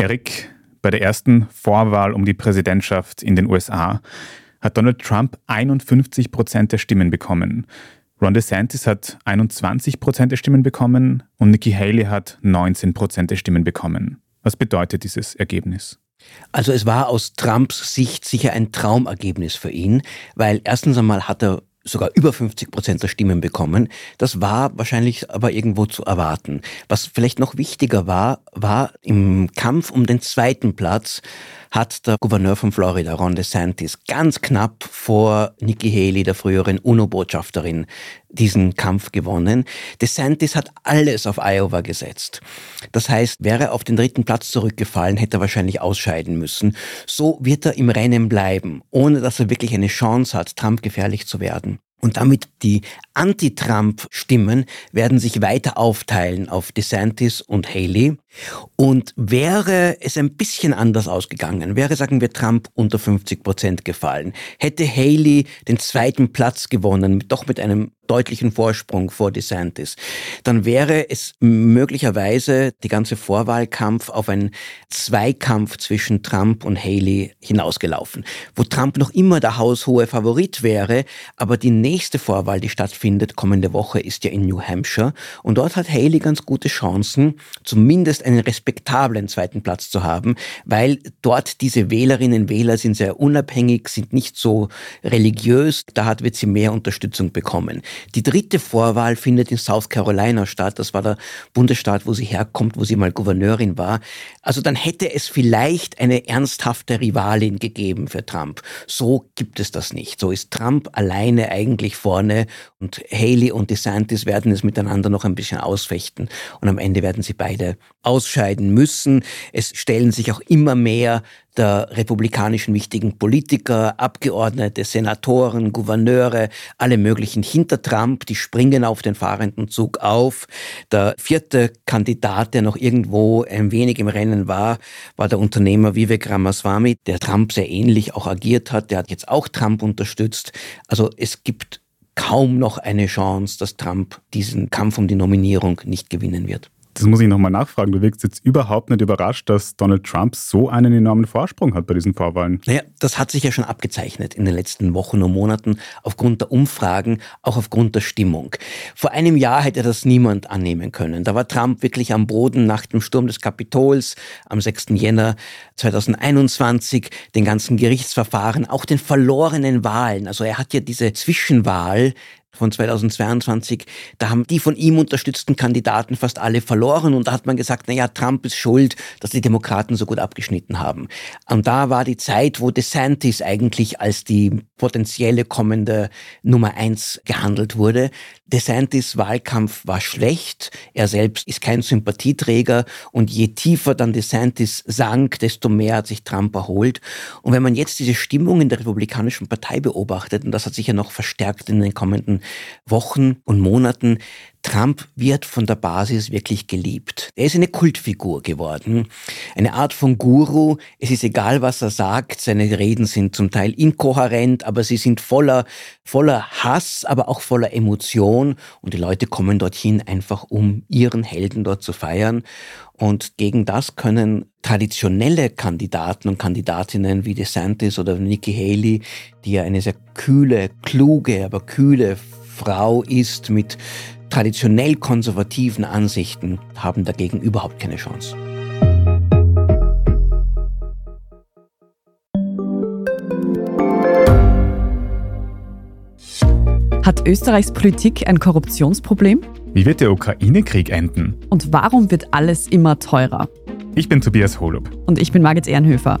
Erik, bei der ersten Vorwahl um die Präsidentschaft in den USA hat Donald Trump 51 Prozent der Stimmen bekommen. Ron DeSantis hat 21 Prozent der Stimmen bekommen und Nikki Haley hat 19 Prozent der Stimmen bekommen. Was bedeutet dieses Ergebnis? Also es war aus Trumps Sicht sicher ein Traumergebnis für ihn, weil erstens einmal hat er sogar über 50 Prozent der Stimmen bekommen. Das war wahrscheinlich aber irgendwo zu erwarten. Was vielleicht noch wichtiger war, war im Kampf um den zweiten Platz hat der Gouverneur von Florida, Ron DeSantis, ganz knapp vor Nikki Haley, der früheren UNO-Botschafterin, diesen Kampf gewonnen. DeSantis hat alles auf Iowa gesetzt. Das heißt, wäre er auf den dritten Platz zurückgefallen, hätte er wahrscheinlich ausscheiden müssen. So wird er im Rennen bleiben, ohne dass er wirklich eine Chance hat, Trump gefährlich zu werden. Und damit die Anti-Trump-Stimmen werden sich weiter aufteilen auf DeSantis und Haley. Und wäre es ein bisschen anders ausgegangen, wäre, sagen wir, Trump unter 50 Prozent gefallen, hätte Haley den zweiten Platz gewonnen, doch mit einem deutlichen Vorsprung vor DeSantis, dann wäre es möglicherweise die ganze Vorwahlkampf auf einen Zweikampf zwischen Trump und Haley hinausgelaufen, wo Trump noch immer der haushohe Favorit wäre, aber die nächste Vorwahl, die stattfindet kommende Woche, ist ja in New Hampshire und dort hat Haley ganz gute Chancen, zumindest einen respektablen zweiten Platz zu haben, weil dort diese Wählerinnen und Wähler sind sehr unabhängig, sind nicht so religiös, da wird sie mehr Unterstützung bekommen. Die dritte Vorwahl findet in South Carolina statt. Das war der Bundesstaat, wo sie herkommt, wo sie mal Gouverneurin war. Also dann hätte es vielleicht eine ernsthafte Rivalin gegeben für Trump. So gibt es das nicht. So ist Trump alleine eigentlich vorne und Haley und DeSantis werden es miteinander noch ein bisschen ausfechten und am Ende werden sie beide ausscheiden müssen. Es stellen sich auch immer mehr der republikanischen wichtigen Politiker, Abgeordnete, Senatoren, Gouverneure, alle möglichen hinter Trump, die springen auf den fahrenden Zug auf. Der vierte Kandidat, der noch irgendwo ein wenig im Rennen war, war der Unternehmer Vivek Ramaswamy, der Trump sehr ähnlich auch agiert hat. Der hat jetzt auch Trump unterstützt. Also es gibt kaum noch eine Chance, dass Trump diesen Kampf um die Nominierung nicht gewinnen wird. Das muss ich nochmal nachfragen. Du wirkst jetzt überhaupt nicht überrascht, dass Donald Trump so einen enormen Vorsprung hat bei diesen Vorwahlen. Naja, das hat sich ja schon abgezeichnet in den letzten Wochen und Monaten aufgrund der Umfragen, auch aufgrund der Stimmung. Vor einem Jahr hätte das niemand annehmen können. Da war Trump wirklich am Boden nach dem Sturm des Kapitols am 6. Jänner 2021, den ganzen Gerichtsverfahren, auch den verlorenen Wahlen. Also er hat ja diese Zwischenwahl von 2022, da haben die von ihm unterstützten Kandidaten fast alle verloren und da hat man gesagt, na ja, Trump ist schuld, dass die Demokraten so gut abgeschnitten haben. Und da war die Zeit, wo DeSantis eigentlich als die potenzielle kommende Nummer eins gehandelt wurde. DeSantis Wahlkampf war schlecht. Er selbst ist kein Sympathieträger und je tiefer dann DeSantis sank, desto mehr hat sich Trump erholt. Und wenn man jetzt diese Stimmung in der Republikanischen Partei beobachtet, und das hat sich ja noch verstärkt in den kommenden Wochen und Monaten, Trump wird von der Basis wirklich geliebt. Er ist eine Kultfigur geworden, eine Art von Guru. Es ist egal, was er sagt. Seine Reden sind zum Teil inkohärent, aber sie sind voller, voller Hass, aber auch voller Emotion. Und die Leute kommen dorthin einfach, um ihren Helden dort zu feiern. Und gegen das können traditionelle Kandidaten und Kandidatinnen wie DeSantis oder Nikki Haley, die ja eine sehr kühle, kluge, aber kühle Frau ist mit traditionell konservativen Ansichten haben dagegen überhaupt keine Chance. Hat Österreichs Politik ein Korruptionsproblem? Wie wird der Ukraine-Krieg enden? Und warum wird alles immer teurer? Ich bin Tobias Holub. Und ich bin Margit Ehrenhöfer.